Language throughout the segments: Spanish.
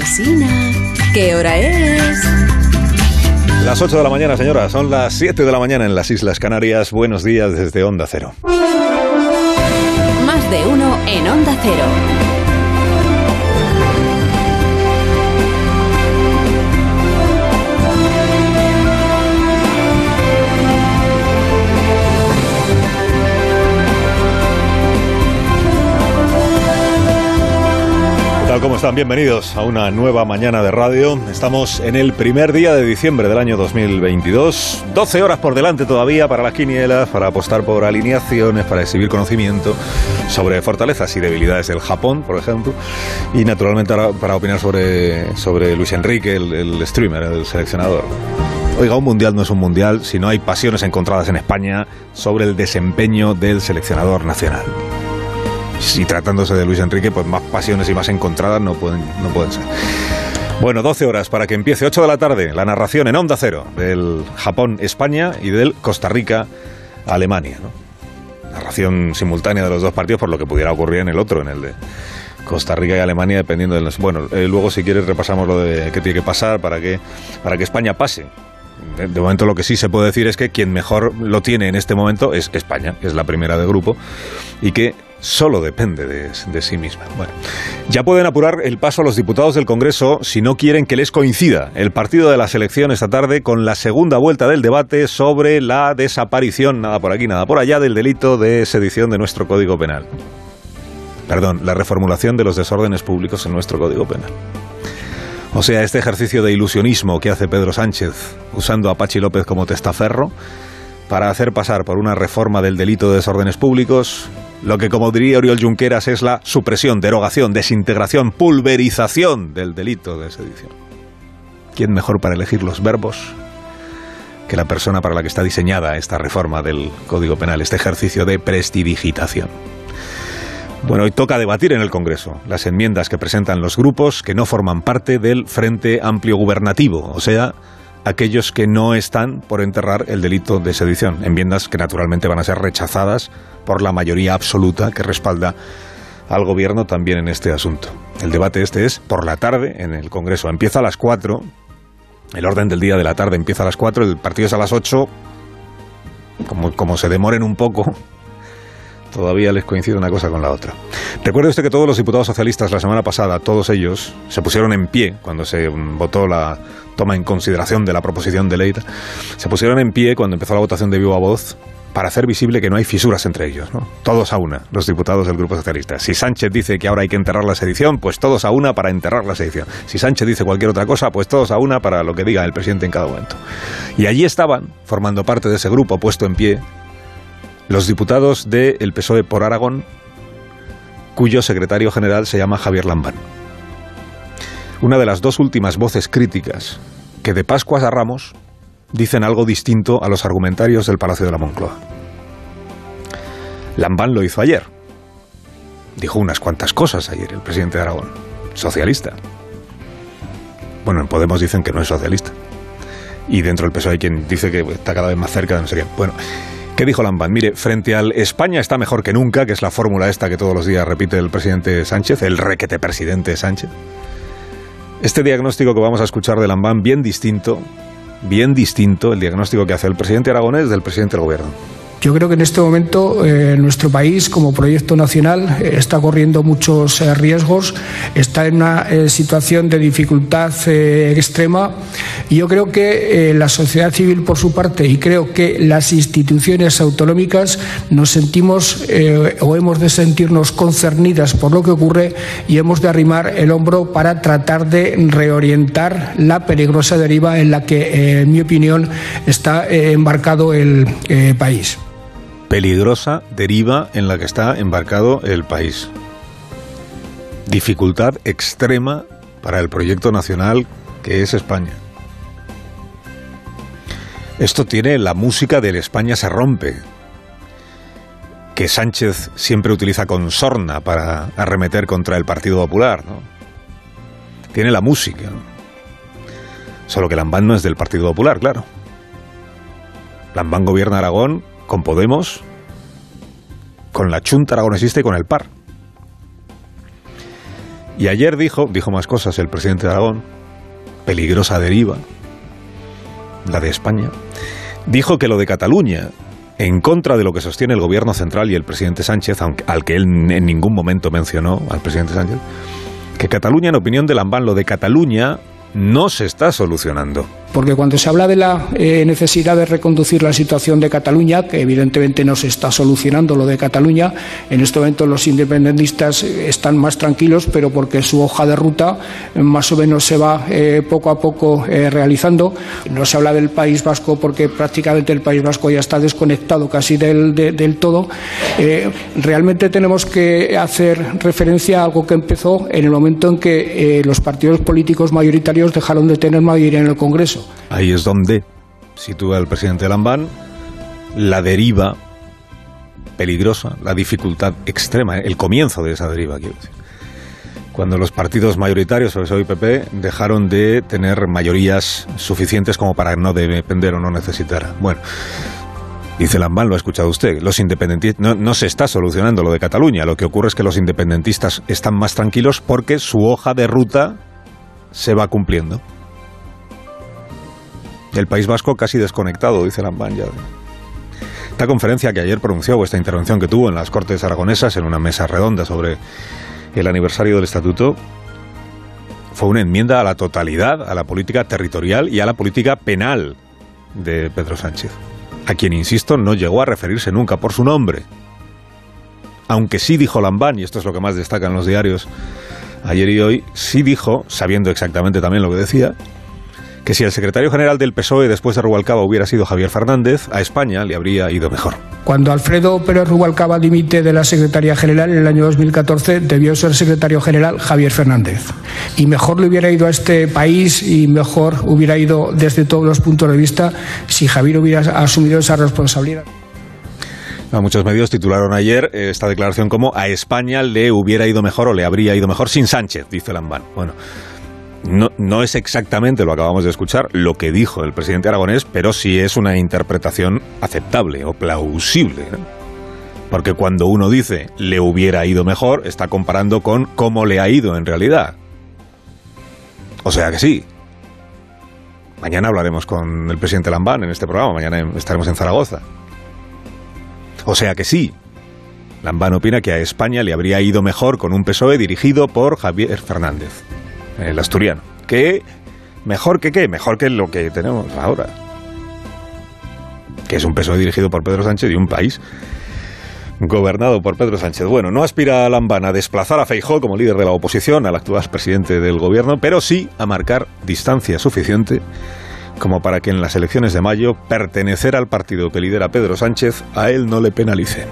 Alsina, ¿qué hora es? Las 8 de la mañana, señora. Son las 7 de la mañana en las Islas Canarias. Buenos días desde Onda Cero. Más de uno en Onda Cero. Tal? ¿Cómo están? Bienvenidos a una nueva mañana de radio. Estamos en el primer día de diciembre del año 2022. 12 horas por delante todavía para las quinielas, para apostar por alineaciones, para exhibir conocimiento sobre fortalezas y debilidades del Japón, por ejemplo. Y naturalmente para opinar sobre, sobre Luis Enrique, el, el streamer, el seleccionador. Oiga, un mundial no es un mundial si no hay pasiones encontradas en España sobre el desempeño del seleccionador nacional y tratándose de Luis Enrique, pues más pasiones y más encontradas no pueden, no pueden ser. Bueno, 12 horas para que empiece 8 de la tarde la narración en Onda Cero del Japón-España y del Costa Rica-Alemania. Narración simultánea de los dos partidos por lo que pudiera ocurrir en el otro, en el de Costa Rica y Alemania, dependiendo de los... Bueno, eh, luego si quieres repasamos lo de qué tiene que pasar para que, para que España pase de, momento lo que sí se puede decir es que quien mejor lo tiene en este momento es España, que es la primera de grupo, y que solo depende de, sí misma. Bueno, ya pueden apurar el paso a los diputados del Congreso si no quieren que les coincida el partido de la selección esta tarde con la segunda vuelta del debate sobre la desaparición, nada por aquí, nada por allá, del delito de sedición de nuestro Código Penal. Perdón, la reformulación de los desórdenes públicos en nuestro Código Penal. O sea, este ejercicio de ilusionismo que hace Pedro Sánchez usando a Pachi López como testaferro para hacer pasar por una reforma del delito de desórdenes públicos lo que, como diría Oriol Junqueras, es la supresión, derogación, desintegración, pulverización del delito de sedición. ¿Quién mejor para elegir los verbos que la persona para la que está diseñada esta reforma del Código Penal, este ejercicio de prestidigitación? Bueno, hoy toca debatir en el Congreso las enmiendas que presentan los grupos que no forman parte del Frente Amplio Gubernativo, o sea, aquellos que no están por enterrar el delito de sedición. Enmiendas que naturalmente van a ser rechazadas por la mayoría absoluta que respalda al gobierno también en este asunto. El debate este es por la tarde en el Congreso. Empieza a las 4, el orden del día de la tarde empieza a las 4, el partido es a las 8. Como, como se demoren un poco, todavía les coincide una cosa con la otra. Recuerde usted que todos los diputados socialistas la semana pasada, todos ellos, se pusieron en pie cuando se votó la toma en consideración de la proposición de ley, se pusieron en pie cuando empezó la votación de viva voz para hacer visible que no hay fisuras entre ellos, ¿no? Todos a una, los diputados del Grupo Socialista. Si Sánchez dice que ahora hay que enterrar la sedición, pues todos a una para enterrar la sedición. Si Sánchez dice cualquier otra cosa, pues todos a una para lo que diga el presidente en cada momento. Y allí estaban, formando parte de ese grupo puesto en pie, los diputados del PSOE por Aragón, cuyo secretario general se llama Javier Lambán. Una de las dos últimas voces críticas que de Pascuas a Ramos dicen algo distinto a los argumentarios del Palacio de la Moncloa. Lambán lo hizo ayer. Dijo unas cuantas cosas ayer el presidente de Aragón, socialista. Bueno, en Podemos dicen que no es socialista. Y dentro del PSOE hay quien dice que está cada vez más cerca de no sé. Bueno, ¿Qué dijo Lambán? Mire, frente al España está mejor que nunca, que es la fórmula esta que todos los días repite el presidente Sánchez, el requete presidente Sánchez. Este diagnóstico que vamos a escuchar de Lambán, bien distinto, bien distinto el diagnóstico que hace el presidente aragonés del presidente del gobierno. Yo creo que en este momento eh, nuestro país, como proyecto nacional, eh, está corriendo muchos eh, riesgos, está en una situación de dificultad extrema. Y yo creo que la sociedad civil, por su parte, y creo que las instituciones autonómicas nos sentimos o hemos de sentirnos concernidas por lo que ocurre y hemos de arrimar el hombro para tratar de reorientar la peligrosa deriva en la que, en mi opinión, está embarcado el país peligrosa deriva en la que está embarcado el país. Dificultad extrema para el proyecto nacional que es España. Esto tiene la música del España se rompe, que Sánchez siempre utiliza con sorna para arremeter contra el Partido Popular. Tiene la música. Solo que Lambán no es del Partido Popular, claro. Lambán gobierna Aragón con Podemos, con la Chunta Aragonesista y con el PAR. Y ayer dijo, dijo más cosas el presidente de Aragón, peligrosa deriva, la de España, dijo que lo de Cataluña, en contra de lo que sostiene el gobierno central y el presidente Sánchez, aunque, al que él en ningún momento mencionó al presidente Sánchez, que Cataluña, en opinión de Lambán, lo de Cataluña no se está solucionando. Porque cuando se habla de la eh, necesidad de reconducir la situación de Cataluña, que evidentemente no se está solucionando lo de Cataluña, en este momento los independentistas están más tranquilos, pero porque su hoja de ruta más o menos se va eh, poco a poco eh, realizando. No se habla del País Vasco porque prácticamente el País Vasco ya está desconectado casi del todo. realmente tenemos que hacer referencia a algo que empezó en el momento en que los partidos políticos mayoritarios dejaron de tener mayoría en el Congreso. Ahí es donde sitúa el presidente Lambán la deriva peligrosa, la dificultad extrema, el comienzo de esa deriva. Cuando los partidos mayoritarios, sobre el PP, dejaron de tener mayorías suficientes como para no depender o no necesitar. Bueno, Dice Lambán, lo ha escuchado usted, los independentistas no, no, se está solucionando lo de Cataluña. Lo que ocurre es que los independentistas están más tranquilos porque su hoja de ruta se va cumpliendo. El País Vasco casi desconectado, dice Lambán ya. Esta conferencia que ayer pronunció, o esta intervención que tuvo en las Cortes Aragonesas, en una mesa redonda sobre el aniversario del Estatuto, fue una enmienda a la totalidad, a la política territorial y a la política penal de Pedro Sánchez, a quien, insisto, no llegó a referirse nunca por su nombre. Aunque sí dijo Lambán, y esto es lo que más destaca en los diarios ayer y hoy, sí dijo, sabiendo exactamente también lo que decía, que si el secretario general del PSOE después de Rubalcaba hubiera sido Javier Fernández, a España le habría ido mejor. Cuando Alfredo Pérez Rubalcaba dimite de la Secretaría General en el año 2014, debió ser secretario general Javier Fernández. Y mejor le hubiera ido a este país y mejor hubiera ido desde todos los puntos de vista si Javier hubiera asumido esa responsabilidad. muchos medios titularon ayer esta declaración como a España le hubiera ido mejor o le habría ido mejor sin Sánchez, dice Lambán. Bueno, no, es exactamente lo acabamos de escuchar, lo que dijo el presidente aragonés, pero sí es una interpretación aceptable o plausible. Porque cuando uno dice le hubiera ido mejor, está comparando con cómo le ha ido en realidad. O sea que sí. Mañana hablaremos con el presidente Lambán en este programa, mañana estaremos en Zaragoza. O sea que sí. Lambán opina que a España le habría ido mejor con un PSOE dirigido por Javier Fernández el asturiano. Que mejor que qué, mejor que lo que tenemos ahora. Que es un peso dirigido por Pedro Sánchez y un país gobernado por Pedro Sánchez. Bueno, no aspira a Lambán a desplazar a Feijó como líder de la oposición, al actual presidente del gobierno, pero sí a marcar distancia suficiente como para que en las elecciones de mayo pertenecer al partido que lidera Pedro Sánchez a él no le penalice.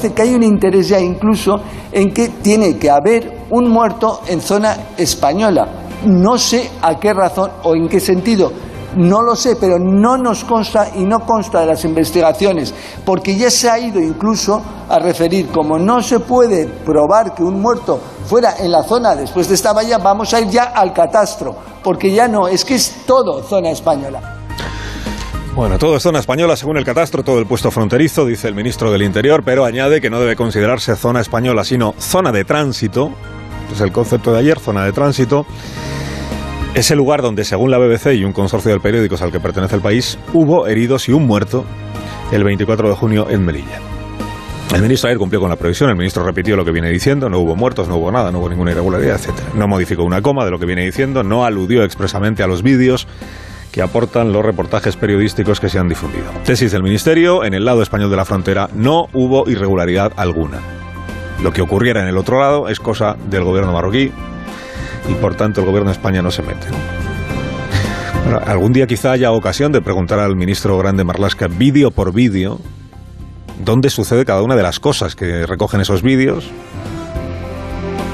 Parece que hay un interés ya incluso en que tiene que haber un muerto en zona española. No sé a qué razón o en qué sentido. No lo sé, pero no nos consta y no consta de las investigaciones, porque ya se ha ido incluso a referir, como no se puede probar que un muerto fuera en la zona después de esta valla, vamos a ir ya al catastro, porque ya no, es que es todo zona española. Bueno, todo es zona española según el catastro, todo el puesto fronterizo, dice el ministro del Interior, pero añade que no debe considerarse zona española, sino zona de tránsito. Es el concepto de ayer, zona de tránsito. Es el lugar donde, según la BBC y un consorcio de periódicos al que pertenece el país, hubo heridos y un muerto el 24 de junio en Melilla. El ministro ayer cumplió con la previsión, el ministro repitió lo que viene diciendo, no hubo muertos, no hubo nada, no hubo ninguna irregularidad, etc. No modificó una coma de lo que viene diciendo, no aludió expresamente a los vídeos que aportan los reportajes periodísticos que se han difundido. Tesis del Ministerio, en el lado español de la frontera no hubo irregularidad alguna. Lo que ocurriera en el otro lado es cosa del gobierno marroquí y por tanto el gobierno de España no se mete. algún día quizá haya ocasión de preguntar al ministro Grande Marlasca vídeo por vídeo dónde sucede cada una de las cosas que recogen esos vídeos,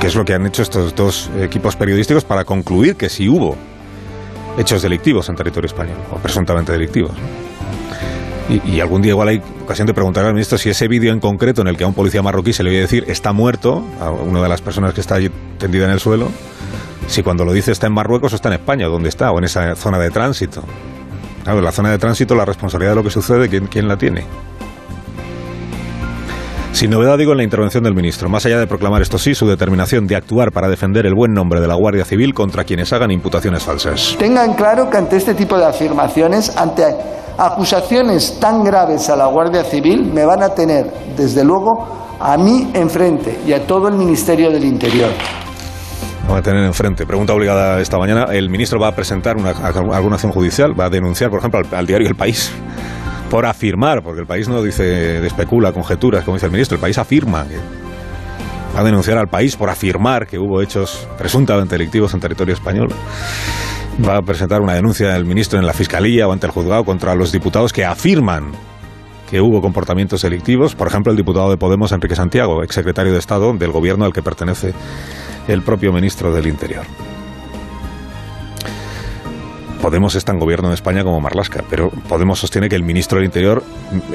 qué es lo que han hecho estos dos equipos periodísticos para concluir que sí hubo hechos delictivos en territorio español, o presuntamente delictivos. Y, algún día igual hay ocasión de preguntar al ministro si ese vídeo en concreto en el que a un policía marroquí se le oye decir está muerto, a una de las personas que está allí tendida en el suelo, si cuando lo dice está en Marruecos o está en España, ¿dónde está? O en esa zona de tránsito. Claro, la zona de tránsito, la responsabilidad de lo que sucede, ¿quién, quién la tiene? Sin novedad digo en la intervención del ministro, más allá de proclamar esto sí su determinación de actuar para defender el buen nombre de la Guardia Civil contra quienes hagan imputaciones falsas. Tengan claro que ante este tipo de afirmaciones, ante acusaciones tan graves a la Guardia Civil, me van a tener, desde luego, a mí enfrente y a todo el Ministerio del Interior. Van a tener enfrente. Pregunta obligada esta mañana. ¿El ministro va a presentar una, alguna acción judicial? ¿Va a denunciar, por ejemplo, al, al diario El País? Por afirmar, porque el país no dice, especula, conjeturas, como dice el ministro, el país afirma que va a denunciar al país por afirmar que hubo hechos presuntamente delictivos en territorio español. Va a presentar una denuncia del ministro en la fiscalía o ante el juzgado contra los diputados que afirman que hubo comportamientos delictivos. Por ejemplo, el diputado de Podemos, Enrique Santiago, exsecretario de Estado del gobierno al que pertenece el propio ministro del Interior. Podemos está en gobierno de España como Marlasca, pero Podemos sostiene que el ministro del Interior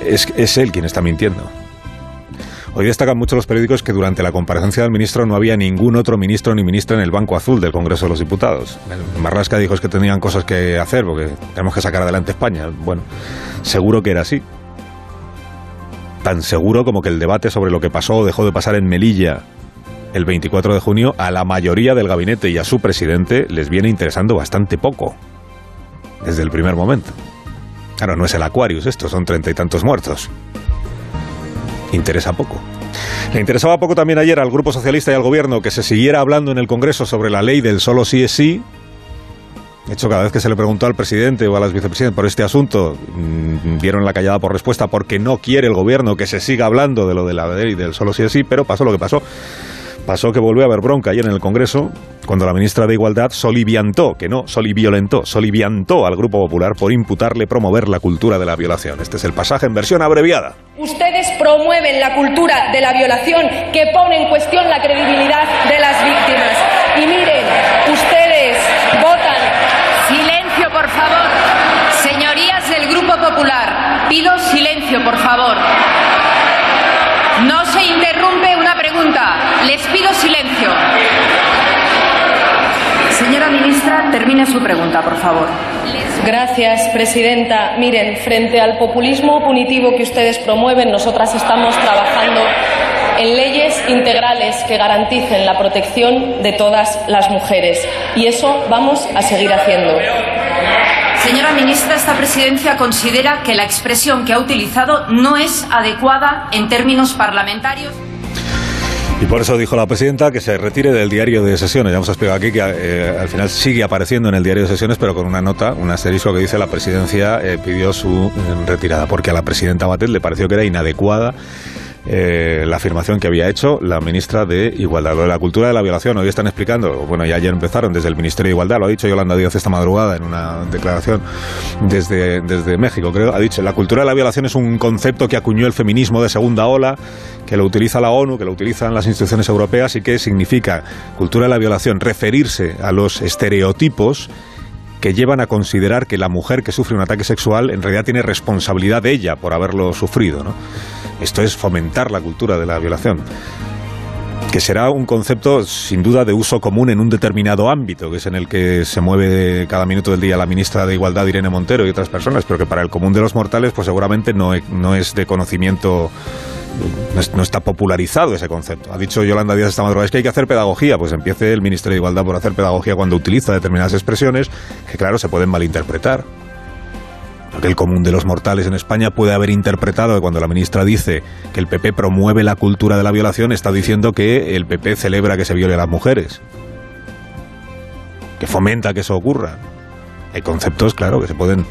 es, es él quien está mintiendo. Hoy destacan mucho los periódicos que durante la comparecencia del ministro no había ningún otro ministro ni ministra en el Banco Azul del Congreso de los Diputados. Marlasca dijo es que tenían cosas que hacer porque tenemos que sacar adelante España. Bueno, seguro que era así. Tan seguro como que el debate sobre lo que pasó o dejó de pasar en Melilla el 24 de junio a la mayoría del gabinete y a su presidente les viene interesando bastante poco desde el primer momento. Claro, no es el Aquarius, esto son treinta y tantos muertos. Interesa poco. Le interesaba poco también ayer al Grupo Socialista y al Gobierno que se siguiera hablando en el Congreso sobre la ley del solo sí es sí. De hecho, cada vez que se le preguntó al presidente o a las vicepresidentes por este asunto, mm, dieron la callada por respuesta porque no quiere el Gobierno que se siga hablando de lo de la ley del solo sí es sí, pero pasó lo que pasó. Pasó que volvió a haber bronca ayer en el Congreso cuando la ministra de Igualdad soliviantó, que no, soliviolentó, soliviantó al Grupo Popular por imputarle promover la cultura de la violación. Este es el pasaje en versión abreviada. Ustedes promueven la cultura de la violación que pone en cuestión la credibilidad de las víctimas. Y miren, ustedes votan. Silencio, por favor. Señorías del Grupo Popular, pido silencio, por favor. No se interrumpe una pregunta. Les pido silencio. Señora ministra, termine su pregunta, por favor. Gracias, presidenta. Miren, frente al populismo punitivo que ustedes promueven, nosotras estamos trabajando en leyes integrales que garanticen la protección de todas las mujeres. Y eso vamos a seguir haciendo. Señora ministra, esta presidencia considera que la expresión que ha utilizado no es adecuada en términos parlamentarios. Y por eso dijo la presidenta que se retire del diario de sesiones. Ya hemos explicado aquí que eh, al final sigue apareciendo en el diario de sesiones, pero con una nota, un asterisco que dice la presidencia eh, pidió su eh, retirada, porque a la presidenta Batet le pareció que era inadecuada eh, la afirmación que había hecho la ministra de Igualdad. Lo de la cultura de la violación, hoy están explicando, bueno, ya ayer empezaron desde el Ministerio de Igualdad, lo ha dicho Yolanda Díaz esta madrugada en una declaración desde, desde México, creo, ha dicho, la cultura de la violación es un concepto que acuñó el feminismo de segunda ola, que lo utiliza la ONU, que lo utilizan las instituciones europeas y que significa cultura de la violación, referirse a los estereotipos que llevan a considerar que la mujer que sufre un ataque sexual en realidad tiene responsabilidad de ella por haberlo sufrido, ¿no? Esto es fomentar la cultura de la violación que será un concepto sin duda de uso común en un determinado ámbito, que es en el que se mueve cada minuto del día la ministra de Igualdad Irene Montero y otras personas, pero que para el común de los mortales pues seguramente no, no es de conocimiento no, está popularizado ese concepto. Ha dicho Yolanda Díaz esta madrugada, es que hay que hacer pedagogía. Pues empiece el Ministerio de Igualdad por hacer pedagogía cuando utiliza determinadas expresiones que, claro, se pueden malinterpretar que el común de los mortales en España puede haber interpretado que cuando la ministra dice que el PP promueve la cultura de la violación, está diciendo que el PP celebra que se viole a las mujeres, que fomenta que eso ocurra. Hay conceptos, claro, que se pueden,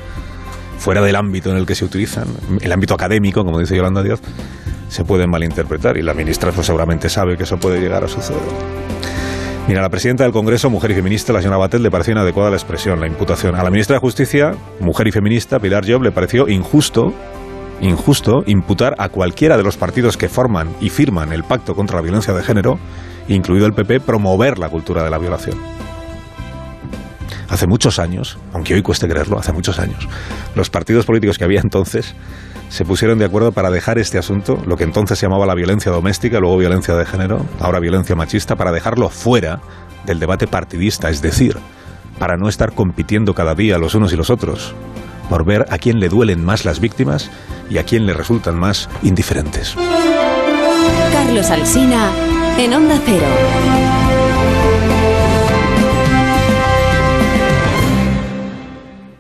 fuera del ámbito en el que se utilizan, el ámbito académico, como dice Yolanda Díaz, se pueden malinterpretar y la ministra pues, seguramente sabe que eso puede llegar a suceder. Mira, a la presidenta del Congreso, mujer y feminista, la señora Batet, le pareció inadecuada la expresión, la imputación. A la ministra de Justicia, mujer y feminista, Pilar Job, le pareció injusto injusto imputar a cualquiera de los partidos que forman y firman el pacto contra la violencia de género, incluido el PP, promover la cultura de la violación. Hace muchos años, aunque hoy cueste creerlo, hace muchos años, los partidos políticos que había entonces se pusieron de acuerdo para dejar este asunto, lo que entonces se llamaba la violencia doméstica, luego violencia de género, ahora violencia machista, para dejarlo fuera del debate partidista, es decir, para no estar compitiendo cada día los unos y los otros por ver a quién le duelen más las víctimas y a quién le resultan más indiferentes. Carlos Alsina en Onda Cero.